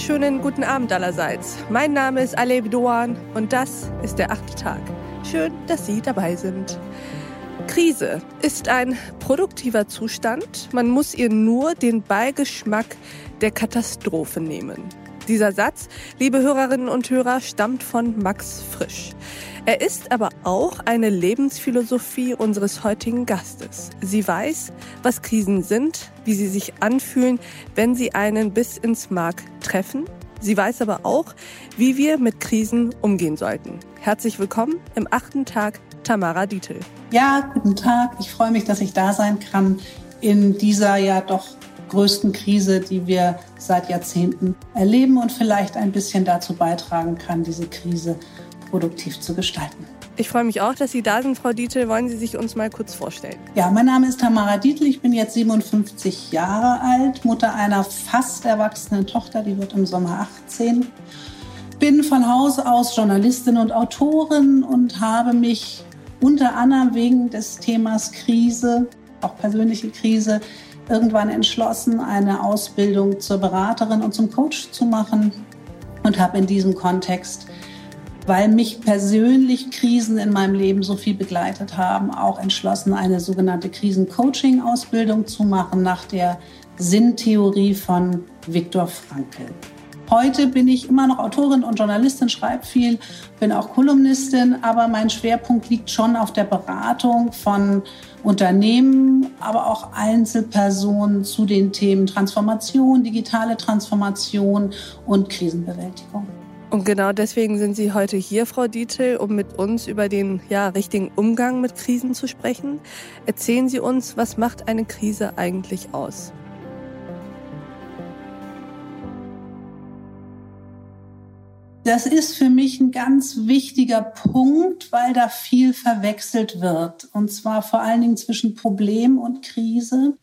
wunderschönen guten Abend allerseits. Mein Name ist Aleb Doan und das ist der achte Tag. Schön, dass Sie dabei sind. Krise ist ein produktiver Zustand. Man muss ihr nur den Beigeschmack der Katastrophe nehmen. Dieser Satz, liebe Hörerinnen und Hörer, stammt von Max Frisch. Er ist aber auch eine Lebensphilosophie unseres heutigen Gastes. Sie weiß, was Krisen sind, wie sie sich anfühlen, wenn sie einen bis ins Mark treffen. Sie weiß aber auch, wie wir mit Krisen umgehen sollten. Herzlich willkommen im achten Tag, Tamara Dietl. Ja, guten Tag. Ich freue mich, dass ich da sein kann in dieser ja doch größten Krise, die wir seit Jahrzehnten erleben und vielleicht ein bisschen dazu beitragen kann, diese Krise produktiv zu gestalten. Ich freue mich auch, dass Sie da sind, Frau Dietl. Wollen Sie sich uns mal kurz vorstellen? Ja, mein Name ist Tamara Dietl. Ich bin jetzt 57 Jahre alt, Mutter einer fast erwachsenen Tochter, die wird im Sommer 18. Bin von Haus aus Journalistin und Autorin und habe mich unter anderem wegen des Themas Krise, auch persönliche Krise, irgendwann entschlossen, eine Ausbildung zur Beraterin und zum Coach zu machen und habe in diesem Kontext weil mich persönlich Krisen in meinem Leben so viel begleitet haben, auch entschlossen, eine sogenannte Krisen-Coaching-Ausbildung zu machen nach der Sinntheorie von Viktor Frankl. Heute bin ich immer noch Autorin und Journalistin, schreibe viel, bin auch Kolumnistin, aber mein Schwerpunkt liegt schon auf der Beratung von Unternehmen, aber auch Einzelpersonen zu den Themen Transformation, digitale Transformation und Krisenbewältigung. Und genau deswegen sind Sie heute hier, Frau Dietl, um mit uns über den ja, richtigen Umgang mit Krisen zu sprechen. Erzählen Sie uns, was macht eine Krise eigentlich aus? Das ist für mich ein ganz wichtiger Punkt, weil da viel verwechselt wird. Und zwar vor allen Dingen zwischen Problem und Krise.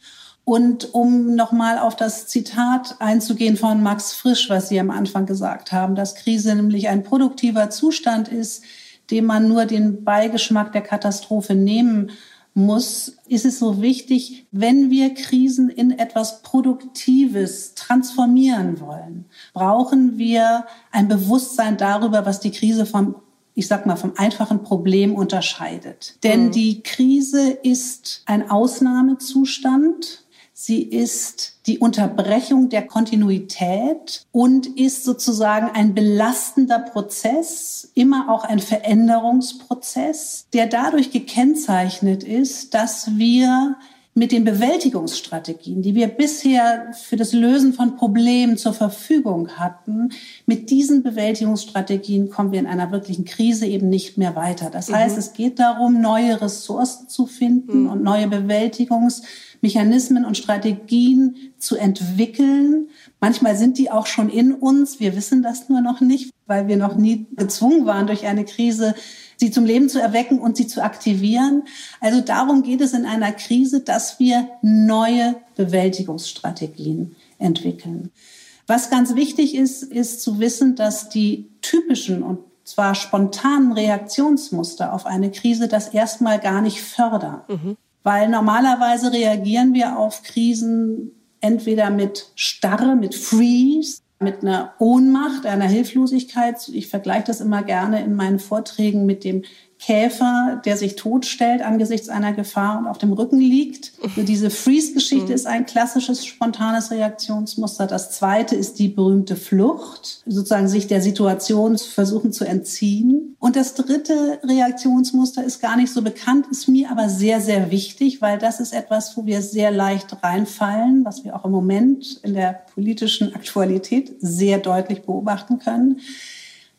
Und um nochmal auf das Zitat einzugehen von Max Frisch, was Sie am Anfang gesagt haben, dass Krise nämlich ein produktiver Zustand ist, dem man nur den Beigeschmack der Katastrophe nehmen muss, ist es so wichtig, wenn wir Krisen in etwas Produktives transformieren wollen, brauchen wir ein Bewusstsein darüber, was die Krise vom ich sag mal, vom einfachen Problem unterscheidet. Denn mhm. die Krise ist ein Ausnahmezustand, Sie ist die Unterbrechung der Kontinuität und ist sozusagen ein belastender Prozess, immer auch ein Veränderungsprozess, der dadurch gekennzeichnet ist, dass wir mit den Bewältigungsstrategien, die wir bisher für das Lösen von Problemen zur Verfügung hatten, mit diesen Bewältigungsstrategien kommen wir in einer wirklichen Krise eben nicht mehr weiter. Das heißt, mhm. es geht darum, neue Ressourcen zu finden mhm. und neue Bewältigungs Mechanismen und Strategien zu entwickeln. Manchmal sind die auch schon in uns. Wir wissen das nur noch nicht, weil wir noch nie gezwungen waren, durch eine Krise sie zum Leben zu erwecken und sie zu aktivieren. Also darum geht es in einer Krise, dass wir neue Bewältigungsstrategien entwickeln. Was ganz wichtig ist, ist zu wissen, dass die typischen und zwar spontanen Reaktionsmuster auf eine Krise das erstmal gar nicht fördern. Mhm. Weil normalerweise reagieren wir auf Krisen entweder mit Starre, mit Freeze, mit einer Ohnmacht, einer Hilflosigkeit. Ich vergleiche das immer gerne in meinen Vorträgen mit dem Käfer, der sich totstellt angesichts einer Gefahr und auf dem Rücken liegt. Also diese Freeze-Geschichte mhm. ist ein klassisches spontanes Reaktionsmuster. Das zweite ist die berühmte Flucht, sozusagen sich der Situation versuchen zu entziehen. Und das dritte Reaktionsmuster ist gar nicht so bekannt, ist mir aber sehr, sehr wichtig, weil das ist etwas, wo wir sehr leicht reinfallen, was wir auch im Moment in der politischen Aktualität sehr deutlich beobachten können.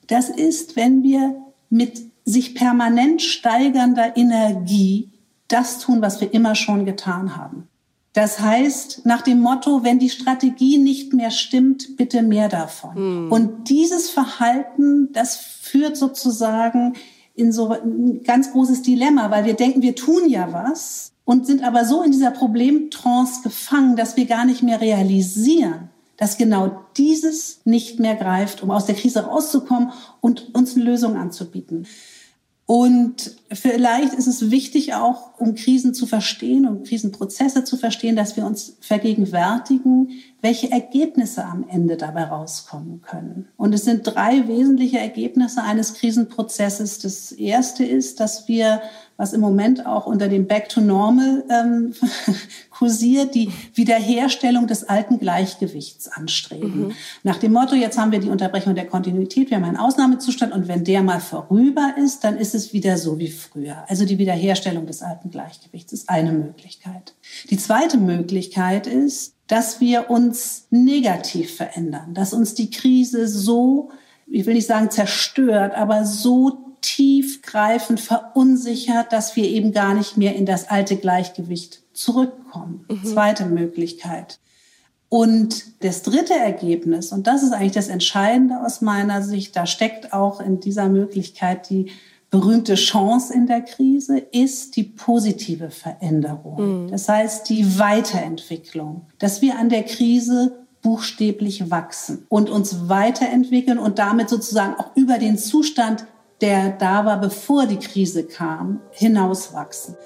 Das ist, wenn wir mit sich permanent steigernder Energie das tun, was wir immer schon getan haben. Das heißt, nach dem Motto, wenn die Strategie nicht mehr stimmt, bitte mehr davon. Hm. Und dieses Verhalten, das führt sozusagen in so ein ganz großes Dilemma, weil wir denken, wir tun ja was und sind aber so in dieser Problemtrance gefangen, dass wir gar nicht mehr realisieren, dass genau dieses nicht mehr greift, um aus der Krise rauszukommen und uns eine Lösung anzubieten. Und vielleicht ist es wichtig auch, um Krisen zu verstehen, um Krisenprozesse zu verstehen, dass wir uns vergegenwärtigen, welche Ergebnisse am Ende dabei rauskommen können. Und es sind drei wesentliche Ergebnisse eines Krisenprozesses. Das erste ist, dass wir, was im Moment auch unter dem Back to Normal ähm, kursiert, die Wiederherstellung des alten Gleichgewichts anstreben. Mhm. Nach dem Motto, jetzt haben wir die Unterbrechung der Kontinuität, wir haben einen Ausnahmezustand und wenn der mal vorüber ist, dann ist es wieder so wie früher. Also die Wiederherstellung des alten Gleichgewichts ist eine Möglichkeit. Die zweite Möglichkeit ist, dass wir uns negativ verändern, dass uns die Krise so, ich will nicht sagen zerstört, aber so tiefgreifend verunsichert, dass wir eben gar nicht mehr in das alte Gleichgewicht zurückkommen. Mhm. Zweite Möglichkeit. Und das dritte Ergebnis, und das ist eigentlich das Entscheidende aus meiner Sicht, da steckt auch in dieser Möglichkeit die berühmte Chance in der Krise ist die positive Veränderung. Mhm. Das heißt, die Weiterentwicklung, dass wir an der Krise buchstäblich wachsen und uns weiterentwickeln und damit sozusagen auch über den Zustand, der da war, bevor die Krise kam, hinauswachsen.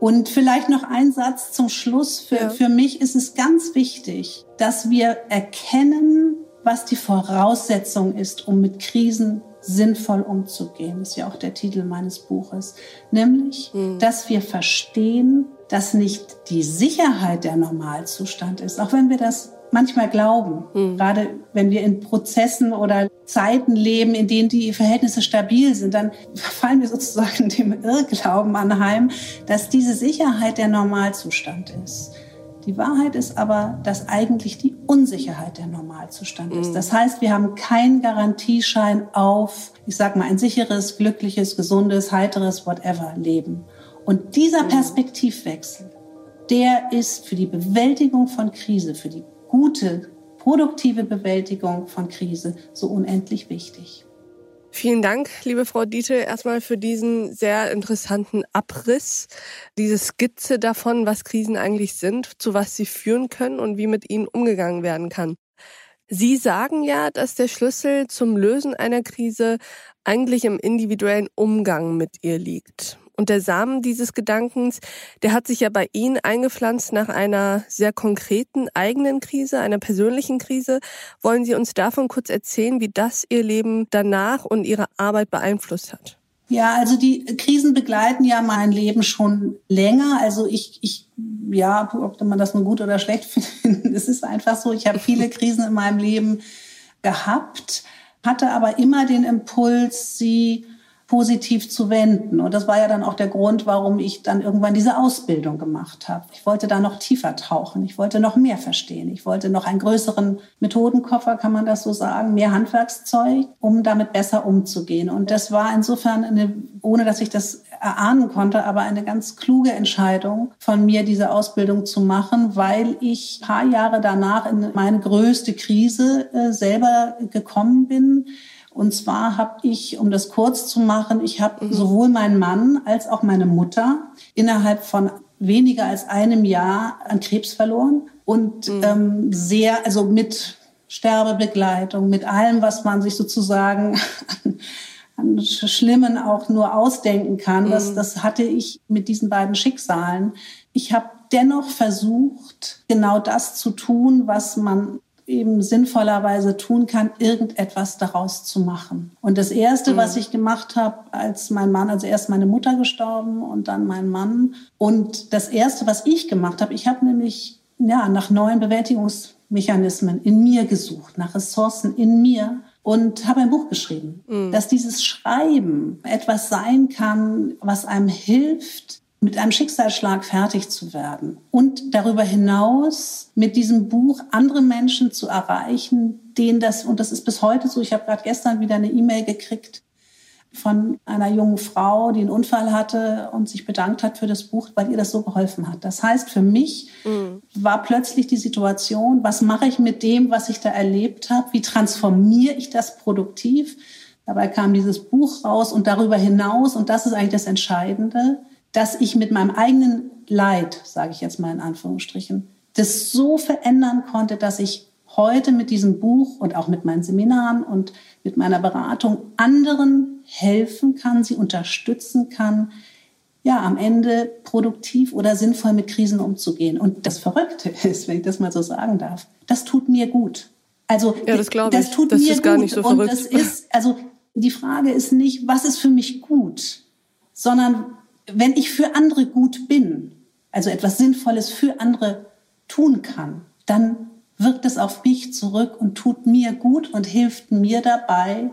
Und vielleicht noch ein Satz zum Schluss. Für, ja. für mich ist es ganz wichtig, dass wir erkennen, was die Voraussetzung ist, um mit Krisen sinnvoll umzugehen, ist ja auch der Titel meines Buches, nämlich, mhm. dass wir verstehen, dass nicht die Sicherheit der Normalzustand ist, auch wenn wir das manchmal glauben, mhm. gerade wenn wir in Prozessen oder Zeiten leben, in denen die Verhältnisse stabil sind, dann fallen wir sozusagen dem Irrglauben anheim, dass diese Sicherheit der Normalzustand ist. Die Wahrheit ist aber, dass eigentlich die Unsicherheit der Normalzustand ist. Mhm. Das heißt, wir haben keinen Garantieschein auf, ich sag mal, ein sicheres, glückliches, gesundes, heiteres, whatever Leben. Und dieser mhm. Perspektivwechsel, der ist für die Bewältigung von Krise, für die gute, produktive Bewältigung von Krise so unendlich wichtig. Vielen Dank, liebe Frau Dietl, erstmal für diesen sehr interessanten Abriss, diese Skizze davon, was Krisen eigentlich sind, zu was sie führen können und wie mit ihnen umgegangen werden kann. Sie sagen ja, dass der Schlüssel zum Lösen einer Krise eigentlich im individuellen Umgang mit ihr liegt. Und der Samen dieses Gedankens, der hat sich ja bei Ihnen eingepflanzt nach einer sehr konkreten eigenen Krise, einer persönlichen Krise. Wollen Sie uns davon kurz erzählen, wie das Ihr Leben danach und Ihre Arbeit beeinflusst hat? Ja, also die Krisen begleiten ja mein Leben schon länger. Also ich, ich ja, ob man das nur gut oder schlecht findet, es ist einfach so. Ich habe viele Krisen in meinem Leben gehabt, hatte aber immer den Impuls, sie positiv zu wenden. Und das war ja dann auch der Grund, warum ich dann irgendwann diese Ausbildung gemacht habe. Ich wollte da noch tiefer tauchen. Ich wollte noch mehr verstehen. Ich wollte noch einen größeren Methodenkoffer, kann man das so sagen, mehr Handwerkszeug, um damit besser umzugehen. Und das war insofern eine, ohne dass ich das erahnen konnte, aber eine ganz kluge Entscheidung von mir, diese Ausbildung zu machen, weil ich paar Jahre danach in meine größte Krise äh, selber gekommen bin und zwar habe ich, um das kurz zu machen, ich habe mhm. sowohl meinen Mann als auch meine Mutter innerhalb von weniger als einem Jahr an Krebs verloren und mhm. ähm, sehr, also mit Sterbebegleitung, mit allem, was man sich sozusagen an, Schlimmen auch nur ausdenken kann. Mhm. Das, das hatte ich mit diesen beiden Schicksalen. Ich habe dennoch versucht, genau das zu tun, was man eben sinnvollerweise tun kann, irgendetwas daraus zu machen. Und das Erste, mhm. was ich gemacht habe, als mein Mann, also erst meine Mutter gestorben und dann mein Mann. Und das Erste, was ich gemacht habe, ich habe nämlich ja, nach neuen Bewältigungsmechanismen in mir gesucht, nach Ressourcen in mir und habe ein Buch geschrieben, mhm. dass dieses Schreiben etwas sein kann, was einem hilft, mit einem Schicksalsschlag fertig zu werden und darüber hinaus mit diesem Buch andere Menschen zu erreichen, denen das, und das ist bis heute so, ich habe gerade gestern wieder eine E-Mail gekriegt von einer jungen Frau, die einen Unfall hatte und sich bedankt hat für das Buch, weil ihr das so geholfen hat. Das heißt, für mich mhm. war plötzlich die Situation, was mache ich mit dem, was ich da erlebt habe? Wie transformiere ich das produktiv? Dabei kam dieses Buch raus und darüber hinaus, und das ist eigentlich das Entscheidende, dass ich mit meinem eigenen Leid, sage ich jetzt mal in Anführungsstrichen, das so verändern konnte, dass ich heute mit diesem Buch und auch mit meinen Seminaren und mit meiner Beratung anderen helfen kann, sie unterstützen kann, ja, am Ende produktiv oder sinnvoll mit Krisen umzugehen. Und das Verrückte ist, wenn ich das mal so sagen darf, das tut mir gut. Also, ja, das, glaube das tut das mir ist gut. gar nicht so und verrückt. das ist, also, die Frage ist nicht, was ist für mich gut, sondern wenn ich für andere gut bin, also etwas Sinnvolles für andere tun kann, dann wirkt es auf mich zurück und tut mir gut und hilft mir dabei,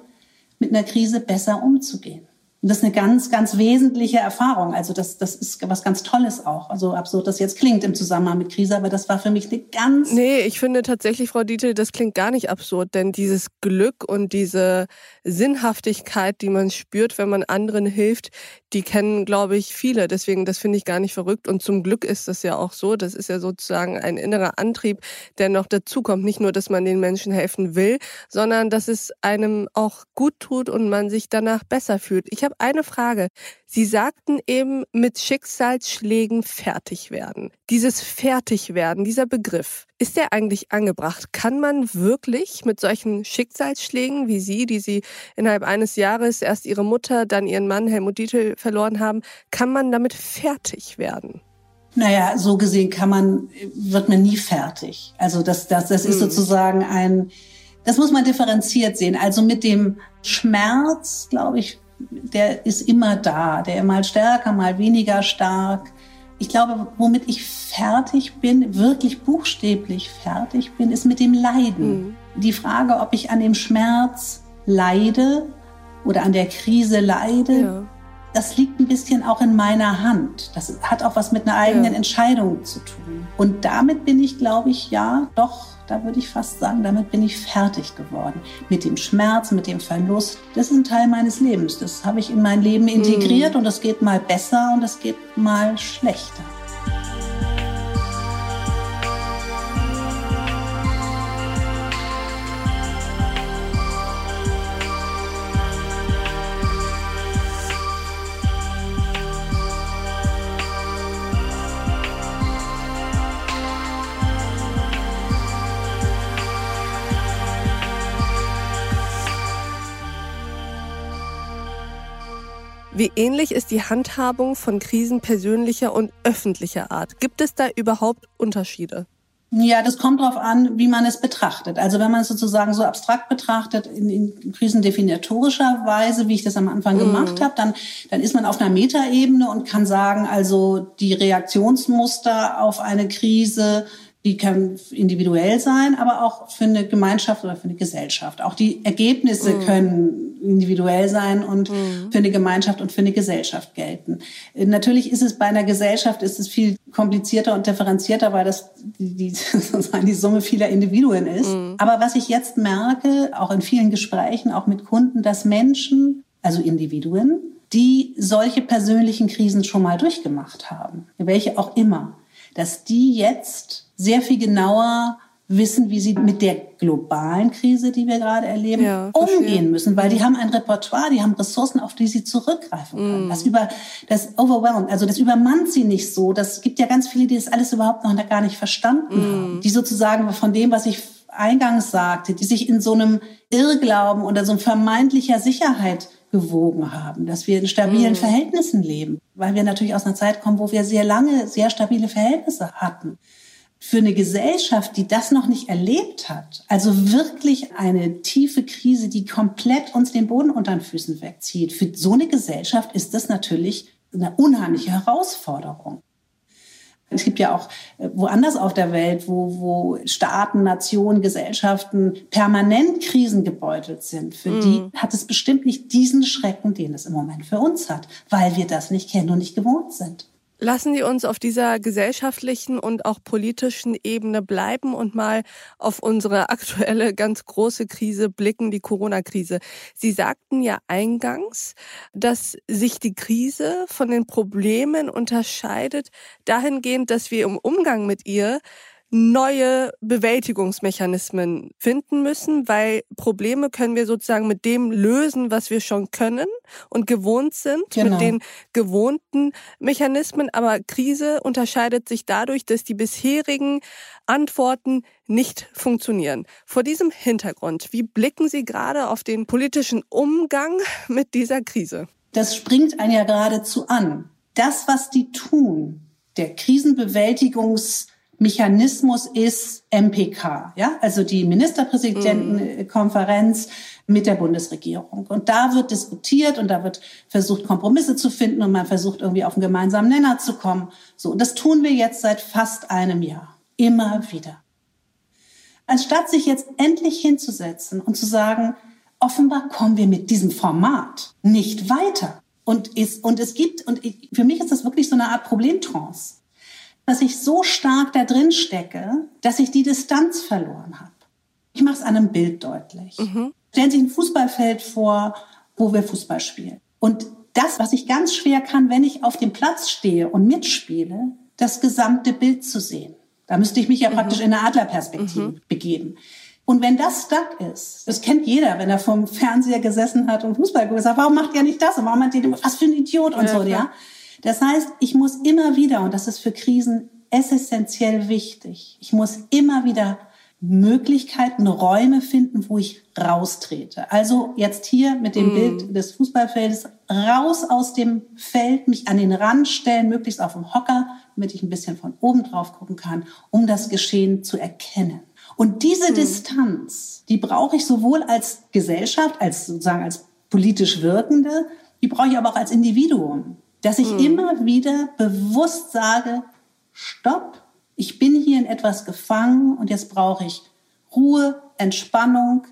mit einer Krise besser umzugehen. Und das ist eine ganz, ganz wesentliche Erfahrung. Also das, das ist was ganz Tolles auch. Also absurd das jetzt klingt im Zusammenhang mit Krise, aber das war für mich eine ganz... Nee, ich finde tatsächlich, Frau Dietl, das klingt gar nicht absurd, denn dieses Glück und diese Sinnhaftigkeit, die man spürt, wenn man anderen hilft, die kennen, glaube ich, viele. Deswegen, das finde ich gar nicht verrückt. Und zum Glück ist das ja auch so. Das ist ja sozusagen ein innerer Antrieb, der noch dazukommt. Nicht nur, dass man den Menschen helfen will, sondern dass es einem auch gut tut und man sich danach besser fühlt. Ich habe eine Frage. Sie sagten eben, mit Schicksalsschlägen fertig werden. Dieses Fertigwerden, dieser Begriff, ist der eigentlich angebracht? Kann man wirklich mit solchen Schicksalsschlägen wie Sie, die Sie innerhalb eines Jahres erst Ihre Mutter, dann Ihren Mann Helmut Dietl verloren haben, kann man damit fertig werden? Naja, so gesehen kann man, wird man nie fertig. Also das, das, das ist mhm. sozusagen ein, das muss man differenziert sehen. Also mit dem Schmerz, glaube ich, der ist immer da, der mal stärker, mal weniger stark. Ich glaube, womit ich fertig bin, wirklich buchstäblich fertig bin, ist mit dem Leiden. Mhm. Die Frage, ob ich an dem Schmerz leide oder an der Krise leide, ja. das liegt ein bisschen auch in meiner Hand. Das hat auch was mit einer eigenen ja. Entscheidung zu tun. Und damit bin ich, glaube ich, ja, doch da würde ich fast sagen, damit bin ich fertig geworden. Mit dem Schmerz, mit dem Verlust. Das ist ein Teil meines Lebens. Das habe ich in mein Leben integriert mm. und das geht mal besser und das geht mal schlechter. Wie ähnlich ist die Handhabung von Krisen persönlicher und öffentlicher Art? Gibt es da überhaupt Unterschiede? Ja, das kommt darauf an, wie man es betrachtet. Also wenn man es sozusagen so abstrakt betrachtet, in, in krisendefinitorischer Weise, wie ich das am Anfang mm. gemacht habe, dann, dann ist man auf einer Metaebene und kann sagen, also die Reaktionsmuster auf eine Krise die kann individuell sein, aber auch für eine Gemeinschaft oder für eine Gesellschaft. Auch die Ergebnisse mm. können individuell sein und mm. für eine Gemeinschaft und für eine Gesellschaft gelten. Natürlich ist es bei einer Gesellschaft ist es viel komplizierter und differenzierter, weil das die, sozusagen die Summe vieler Individuen ist. Mm. Aber was ich jetzt merke, auch in vielen Gesprächen, auch mit Kunden, dass Menschen, also Individuen, die solche persönlichen Krisen schon mal durchgemacht haben, welche auch immer, dass die jetzt sehr viel genauer wissen, wie sie mit der globalen Krise, die wir gerade erleben, ja, umgehen müssen, weil die haben ein Repertoire, die haben Ressourcen, auf die sie zurückgreifen können. Mm. Das über, das overwhelmed, also das übermannt sie nicht so. Das gibt ja ganz viele, die das alles überhaupt noch gar nicht verstanden mm. haben, die sozusagen von dem, was ich eingangs sagte, die sich in so einem Irrglauben oder so vermeintlicher Sicherheit gewogen haben, dass wir in stabilen mm. Verhältnissen leben, weil wir natürlich aus einer Zeit kommen, wo wir sehr lange sehr stabile Verhältnisse hatten für eine Gesellschaft, die das noch nicht erlebt hat, also wirklich eine tiefe Krise, die komplett uns den Boden unter den Füßen wegzieht, für so eine Gesellschaft ist das natürlich eine unheimliche Herausforderung. Es gibt ja auch äh, woanders auf der Welt, wo, wo Staaten, Nationen, Gesellschaften permanent krisengebeutelt sind. Für mm. die hat es bestimmt nicht diesen Schrecken, den es im Moment für uns hat, weil wir das nicht kennen und nicht gewohnt sind. Lassen Sie uns auf dieser gesellschaftlichen und auch politischen Ebene bleiben und mal auf unsere aktuelle ganz große Krise blicken, die Corona-Krise. Sie sagten ja eingangs, dass sich die Krise von den Problemen unterscheidet, dahingehend, dass wir im Umgang mit ihr neue Bewältigungsmechanismen finden müssen, weil Probleme können wir sozusagen mit dem lösen, was wir schon können und gewohnt sind, genau. mit den gewohnten Mechanismen. Aber Krise unterscheidet sich dadurch, dass die bisherigen Antworten nicht funktionieren. Vor diesem Hintergrund, wie blicken Sie gerade auf den politischen Umgang mit dieser Krise? Das springt einen ja geradezu an. Das, was die tun, der Krisenbewältigungs Mechanismus ist MPK, ja, also die Ministerpräsidentenkonferenz mit der Bundesregierung. Und da wird diskutiert und da wird versucht, Kompromisse zu finden und man versucht irgendwie auf einen gemeinsamen Nenner zu kommen. So. Und das tun wir jetzt seit fast einem Jahr. Immer wieder. Anstatt sich jetzt endlich hinzusetzen und zu sagen, offenbar kommen wir mit diesem Format nicht weiter. Und, ist, und es gibt, und ich, für mich ist das wirklich so eine Art Problemtrance dass ich so stark da drin stecke, dass ich die Distanz verloren habe. Ich mache es an einem Bild deutlich. Mhm. Stellen Sie sich ein Fußballfeld vor, wo wir Fußball spielen. Und das, was ich ganz schwer kann, wenn ich auf dem Platz stehe und mitspiele, das gesamte Bild zu sehen. Da müsste ich mich ja mhm. praktisch in eine Adlerperspektive mhm. begeben. Und wenn das stuck ist, das kennt jeder, wenn er vom Fernseher gesessen hat und Fußball geguckt hat, warum macht er nicht das und warum hat er was für ein Idiot und ja, so, klar. ja. Das heißt, ich muss immer wieder, und das ist für Krisen essentiell wichtig, ich muss immer wieder Möglichkeiten, Räume finden, wo ich raustrete. Also jetzt hier mit dem mm. Bild des Fußballfeldes raus aus dem Feld, mich an den Rand stellen, möglichst auf dem Hocker, damit ich ein bisschen von oben drauf gucken kann, um das Geschehen zu erkennen. Und diese mm. Distanz, die brauche ich sowohl als Gesellschaft, als sozusagen als politisch Wirkende, die brauche ich aber auch als Individuum dass ich mhm. immer wieder bewusst sage, stopp, ich bin hier in etwas gefangen und jetzt brauche ich Ruhe, Entspannung,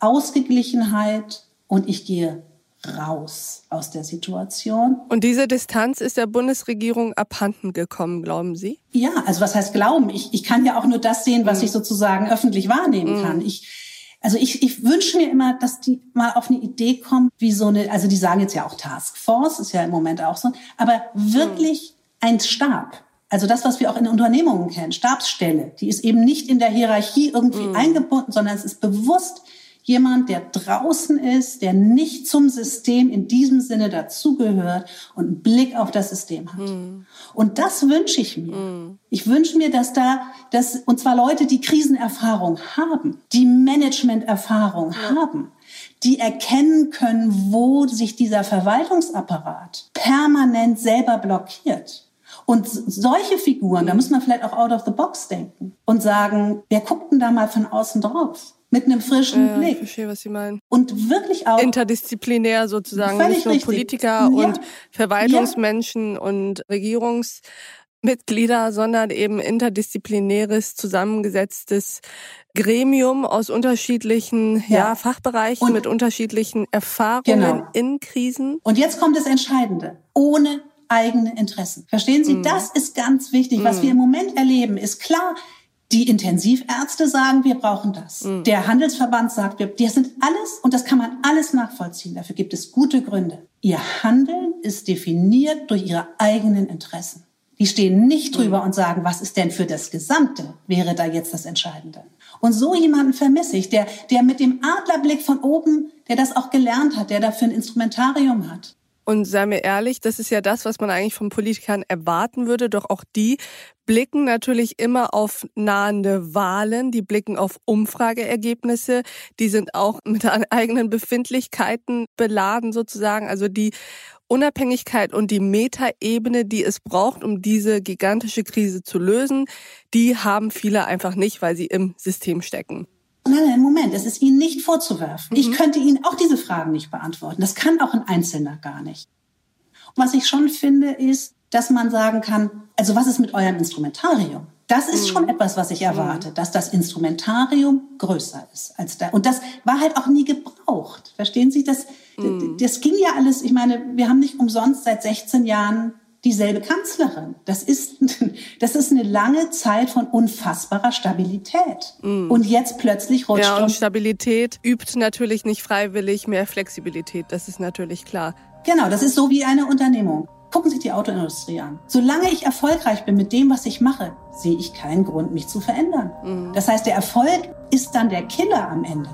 Ausgeglichenheit und ich gehe raus aus der Situation. Und diese Distanz ist der Bundesregierung abhanden gekommen, glauben Sie? Ja, also was heißt glauben? Ich, ich kann ja auch nur das sehen, was mhm. ich sozusagen öffentlich wahrnehmen mhm. kann. Ich, also ich, ich wünsche mir immer, dass die mal auf eine Idee kommen, wie so eine, also die sagen jetzt ja auch Taskforce, ist ja im Moment auch so, aber wirklich ein Stab. Also das, was wir auch in Unternehmungen kennen, Stabsstelle, die ist eben nicht in der Hierarchie irgendwie mhm. eingebunden, sondern es ist bewusst jemand, der draußen ist, der nicht zum System in diesem Sinne dazugehört und einen Blick auf das System hat. Mhm. Und das wünsche ich mir. Mhm. Ich wünsche mir, dass da, dass, und zwar Leute, die Krisenerfahrung haben, die Managementerfahrung ja. haben, die erkennen können, wo sich dieser Verwaltungsapparat permanent selber blockiert. Und solche Figuren, da muss man vielleicht auch out of the box denken und sagen, wer guckt denn da mal von außen drauf? Mit einem frischen ja, Blick. Ich verstehe, was Sie meinen. Und wirklich auch interdisziplinär sozusagen, nicht nur richtig. Politiker ja. und Verwaltungsmenschen ja. und Regierungsmitglieder, sondern eben interdisziplinäres zusammengesetztes Gremium aus unterschiedlichen ja. Fachbereichen und mit unterschiedlichen Erfahrungen genau. in Krisen. Und jetzt kommt das Entscheidende. Ohne eigene Interessen. Verstehen Sie? Mm. Das ist ganz wichtig. Mm. Was wir im Moment erleben, ist klar, die Intensivärzte sagen, wir brauchen das. Mhm. Der Handelsverband sagt, wir, das sind alles, und das kann man alles nachvollziehen. Dafür gibt es gute Gründe. Ihr Handeln ist definiert durch ihre eigenen Interessen. Die stehen nicht mhm. drüber und sagen, was ist denn für das Gesamte, wäre da jetzt das Entscheidende. Und so jemanden vermisse ich, der, der mit dem Adlerblick von oben, der das auch gelernt hat, der dafür ein Instrumentarium hat. Und sei mir ehrlich, das ist ja das, was man eigentlich von Politikern erwarten würde. Doch auch die blicken natürlich immer auf nahende Wahlen, die blicken auf Umfrageergebnisse, die sind auch mit eigenen Befindlichkeiten beladen sozusagen. Also die Unabhängigkeit und die Metaebene, die es braucht, um diese gigantische Krise zu lösen, die haben viele einfach nicht, weil sie im System stecken. Nein, nein, Moment, es ist Ihnen nicht vorzuwerfen. Mhm. Ich könnte Ihnen auch diese Fragen nicht beantworten. Das kann auch ein Einzelner gar nicht. Und was ich schon finde, ist, dass man sagen kann, also was ist mit eurem Instrumentarium? Das ist mhm. schon etwas, was ich erwarte, mhm. dass das Instrumentarium größer ist als da. Und das war halt auch nie gebraucht. Verstehen Sie? Das, mhm. das ging ja alles, ich meine, wir haben nicht umsonst seit 16 Jahren dieselbe Kanzlerin. Das ist, das ist eine lange Zeit von unfassbarer Stabilität. Mm. Und jetzt plötzlich rutscht Ja, und Stabilität übt natürlich nicht freiwillig mehr Flexibilität. Das ist natürlich klar. Genau, das ist so wie eine Unternehmung. Gucken Sie die Autoindustrie an. Solange ich erfolgreich bin mit dem, was ich mache, sehe ich keinen Grund, mich zu verändern. Mhm. Das heißt, der Erfolg ist dann der Killer am Ende.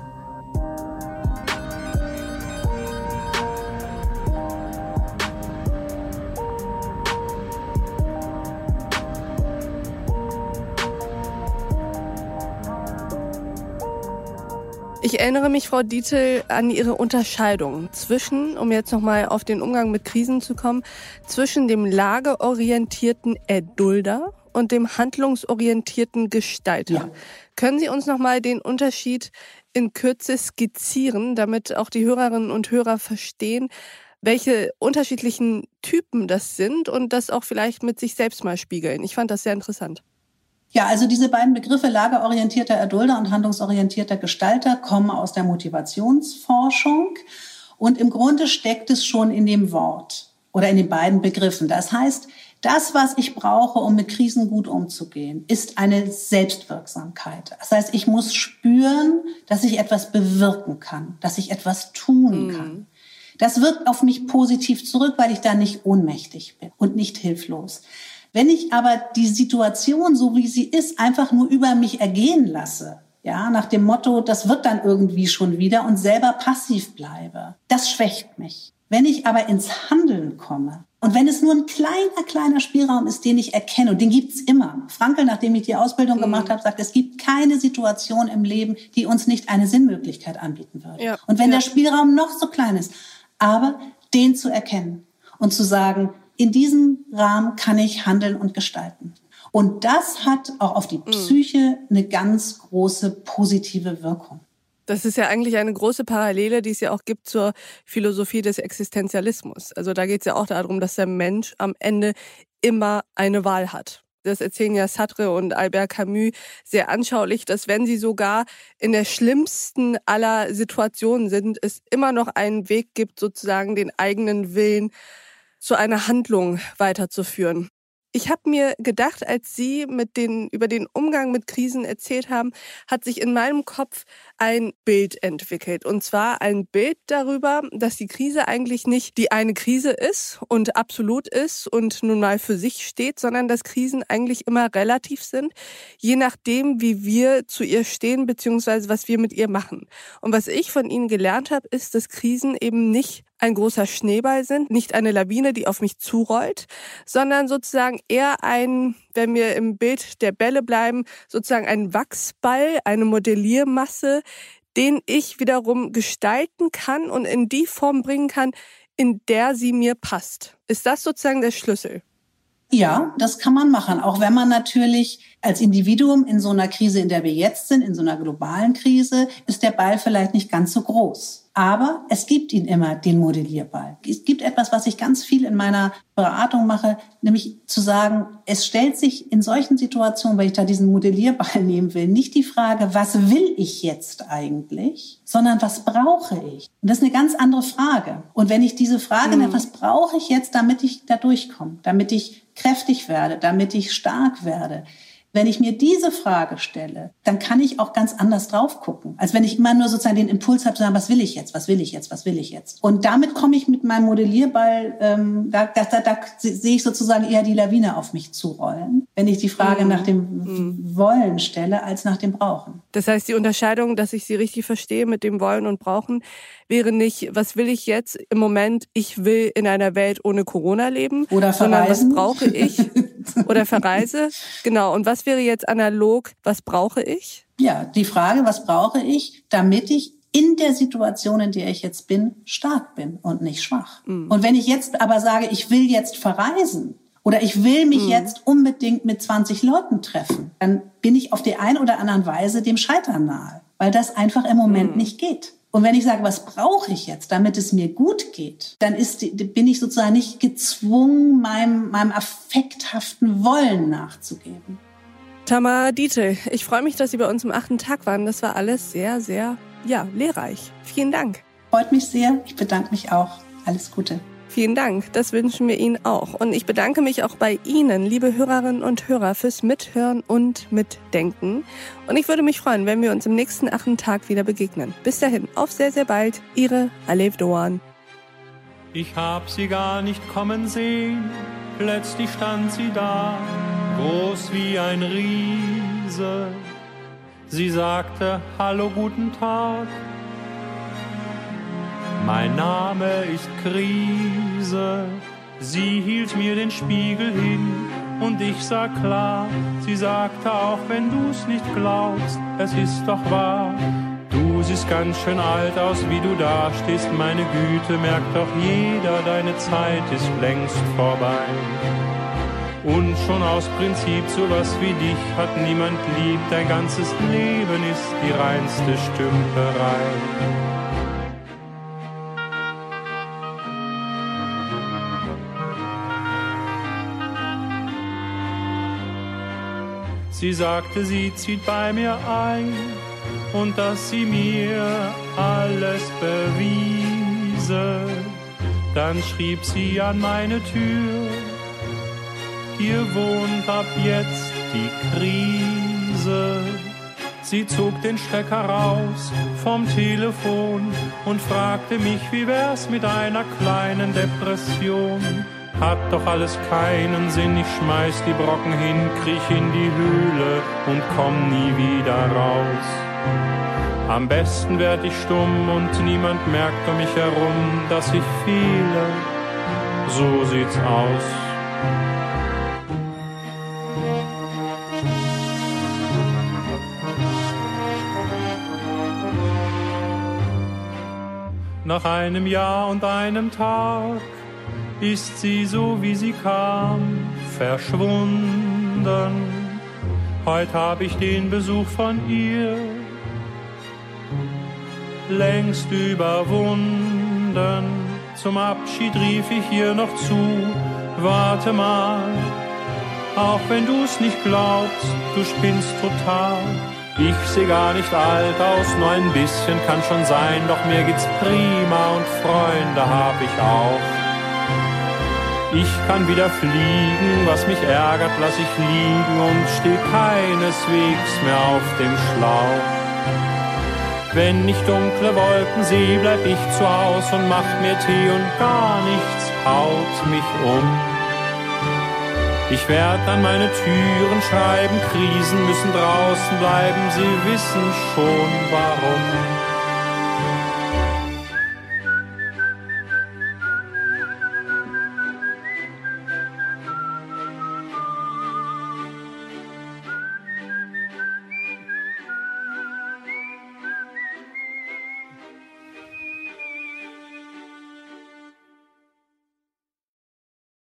Ich erinnere mich, Frau Dietl, an Ihre Unterscheidung zwischen, um jetzt nochmal auf den Umgang mit Krisen zu kommen, zwischen dem lageorientierten Erdulder und dem handlungsorientierten Gestalter. Ja. Können Sie uns nochmal den Unterschied in Kürze skizzieren, damit auch die Hörerinnen und Hörer verstehen, welche unterschiedlichen Typen das sind und das auch vielleicht mit sich selbst mal spiegeln? Ich fand das sehr interessant. Ja, also diese beiden Begriffe lagerorientierter Erdulder und handlungsorientierter Gestalter kommen aus der Motivationsforschung. Und im Grunde steckt es schon in dem Wort oder in den beiden Begriffen. Das heißt, das, was ich brauche, um mit Krisen gut umzugehen, ist eine Selbstwirksamkeit. Das heißt, ich muss spüren, dass ich etwas bewirken kann, dass ich etwas tun mhm. kann. Das wirkt auf mich positiv zurück, weil ich da nicht ohnmächtig bin und nicht hilflos. Wenn ich aber die Situation, so wie sie ist, einfach nur über mich ergehen lasse, ja, nach dem Motto, das wird dann irgendwie schon wieder und selber passiv bleibe, das schwächt mich. Wenn ich aber ins Handeln komme und wenn es nur ein kleiner, kleiner Spielraum ist, den ich erkenne, und den gibt's immer. Frankel, nachdem ich die Ausbildung mhm. gemacht habe, sagt, es gibt keine Situation im Leben, die uns nicht eine Sinnmöglichkeit anbieten würde. Ja. Und wenn ja. der Spielraum noch so klein ist, aber den zu erkennen und zu sagen, in diesem Rahmen kann ich handeln und gestalten. Und das hat auch auf die mhm. Psyche eine ganz große positive Wirkung. Das ist ja eigentlich eine große Parallele, die es ja auch gibt zur Philosophie des Existenzialismus. Also da geht es ja auch darum, dass der Mensch am Ende immer eine Wahl hat. Das erzählen ja Sartre und Albert Camus sehr anschaulich, dass wenn sie sogar in der schlimmsten aller Situationen sind, es immer noch einen Weg gibt, sozusagen den eigenen Willen zu einer Handlung weiterzuführen. Ich habe mir gedacht, als Sie mit den, über den Umgang mit Krisen erzählt haben, hat sich in meinem Kopf ein Bild entwickelt. Und zwar ein Bild darüber, dass die Krise eigentlich nicht die eine Krise ist und absolut ist und nun mal für sich steht, sondern dass Krisen eigentlich immer relativ sind, je nachdem, wie wir zu ihr stehen, beziehungsweise was wir mit ihr machen. Und was ich von Ihnen gelernt habe, ist, dass Krisen eben nicht ein großer Schneeball sind, nicht eine Lawine, die auf mich zurollt, sondern sozusagen eher ein, wenn wir im Bild der Bälle bleiben, sozusagen ein Wachsball, eine Modelliermasse, den ich wiederum gestalten kann und in die Form bringen kann, in der sie mir passt. Ist das sozusagen der Schlüssel? Ja, das kann man machen, auch wenn man natürlich als Individuum in so einer Krise, in der wir jetzt sind, in so einer globalen Krise, ist der Ball vielleicht nicht ganz so groß. Aber es gibt ihn immer, den Modellierball. Es gibt etwas, was ich ganz viel in meiner Beratung mache, nämlich zu sagen, es stellt sich in solchen Situationen, weil ich da diesen Modellierball nehmen will, nicht die Frage, was will ich jetzt eigentlich, sondern was brauche ich? Und das ist eine ganz andere Frage. Und wenn ich diese Frage, mhm. was brauche ich jetzt, damit ich da durchkomme, damit ich kräftig werde, damit ich stark werde, wenn ich mir diese Frage stelle, dann kann ich auch ganz anders drauf gucken, als wenn ich immer nur sozusagen den Impuls habe zu sagen, was will ich jetzt, was will ich jetzt, was will ich jetzt. Und damit komme ich mit meinem Modellierball, ähm, da, da, da, da sehe ich sozusagen eher die Lawine auf mich zurollen, wenn ich die Frage mhm. nach dem mhm. Wollen stelle, als nach dem Brauchen. Das heißt, die Unterscheidung, dass ich sie richtig verstehe mit dem Wollen und Brauchen, wäre nicht, was will ich jetzt im Moment? Ich will in einer Welt ohne Corona leben. Oder verreisen. Sondern was brauche ich? Oder verreise. Genau. Und was wäre jetzt analog? Was brauche ich? Ja, die Frage, was brauche ich, damit ich in der Situation, in der ich jetzt bin, stark bin und nicht schwach. Mhm. Und wenn ich jetzt aber sage, ich will jetzt verreisen, oder ich will mich mhm. jetzt unbedingt mit 20 Leuten treffen, dann bin ich auf die eine oder andere Weise dem Scheitern nahe, weil das einfach im Moment mhm. nicht geht. Und wenn ich sage, was brauche ich jetzt, damit es mir gut geht, dann ist, bin ich sozusagen nicht gezwungen, meinem, meinem affekthaften Wollen nachzugeben. Tamara Dietl, ich freue mich, dass Sie bei uns im achten Tag waren. Das war alles sehr, sehr, ja, lehrreich. Vielen Dank. Freut mich sehr. Ich bedanke mich auch. Alles Gute. Vielen Dank, das wünschen wir Ihnen auch. Und ich bedanke mich auch bei Ihnen, liebe Hörerinnen und Hörer, fürs Mithören und Mitdenken. Und ich würde mich freuen, wenn wir uns im nächsten achten Tag wieder begegnen. Bis dahin, auf sehr, sehr bald. Ihre Alev Doan. Ich hab sie gar nicht kommen sehen, plötzlich stand sie da, groß wie ein Riese. Sie sagte, hallo, guten Tag. Mein Name ist Krise. Sie hielt mir den Spiegel hin und ich sah klar. Sie sagte auch, wenn du's nicht glaubst, es ist doch wahr. Du siehst ganz schön alt aus, wie du dastehst, meine Güte, merkt doch jeder, deine Zeit ist längst vorbei. Und schon aus Prinzip sowas wie dich hat niemand lieb, dein ganzes Leben ist die reinste Stümperei. Sie sagte, sie zieht bei mir ein und dass sie mir alles bewiese. Dann schrieb sie an meine Tür, hier wohnt ab jetzt die Krise. Sie zog den Stecker raus vom Telefon und fragte mich, wie wär's mit einer kleinen Depression. Hat doch alles keinen Sinn, ich schmeiß die Brocken hin, kriech in die Höhle und komm nie wieder raus. Am besten werd ich stumm und niemand merkt um mich herum, dass ich fehle. So sieht's aus. Nach einem Jahr und einem Tag ist sie so wie sie kam, verschwunden. Heut hab ich den Besuch von ihr längst überwunden. Zum Abschied rief ich ihr noch zu, warte mal, auch wenn du's nicht glaubst, du spinnst total. Ich seh gar nicht alt aus, nur ein bisschen kann schon sein, doch mir geht's prima und Freunde hab ich auch. Ich kann wieder fliegen, was mich ärgert, lass ich liegen und steh keineswegs mehr auf dem Schlauch. Wenn ich dunkle Wolken seh, bleib ich zu Haus und mach mir Tee und gar nichts haut mich um. Ich werd an meine Türen schreiben, Krisen müssen draußen bleiben, sie wissen schon warum.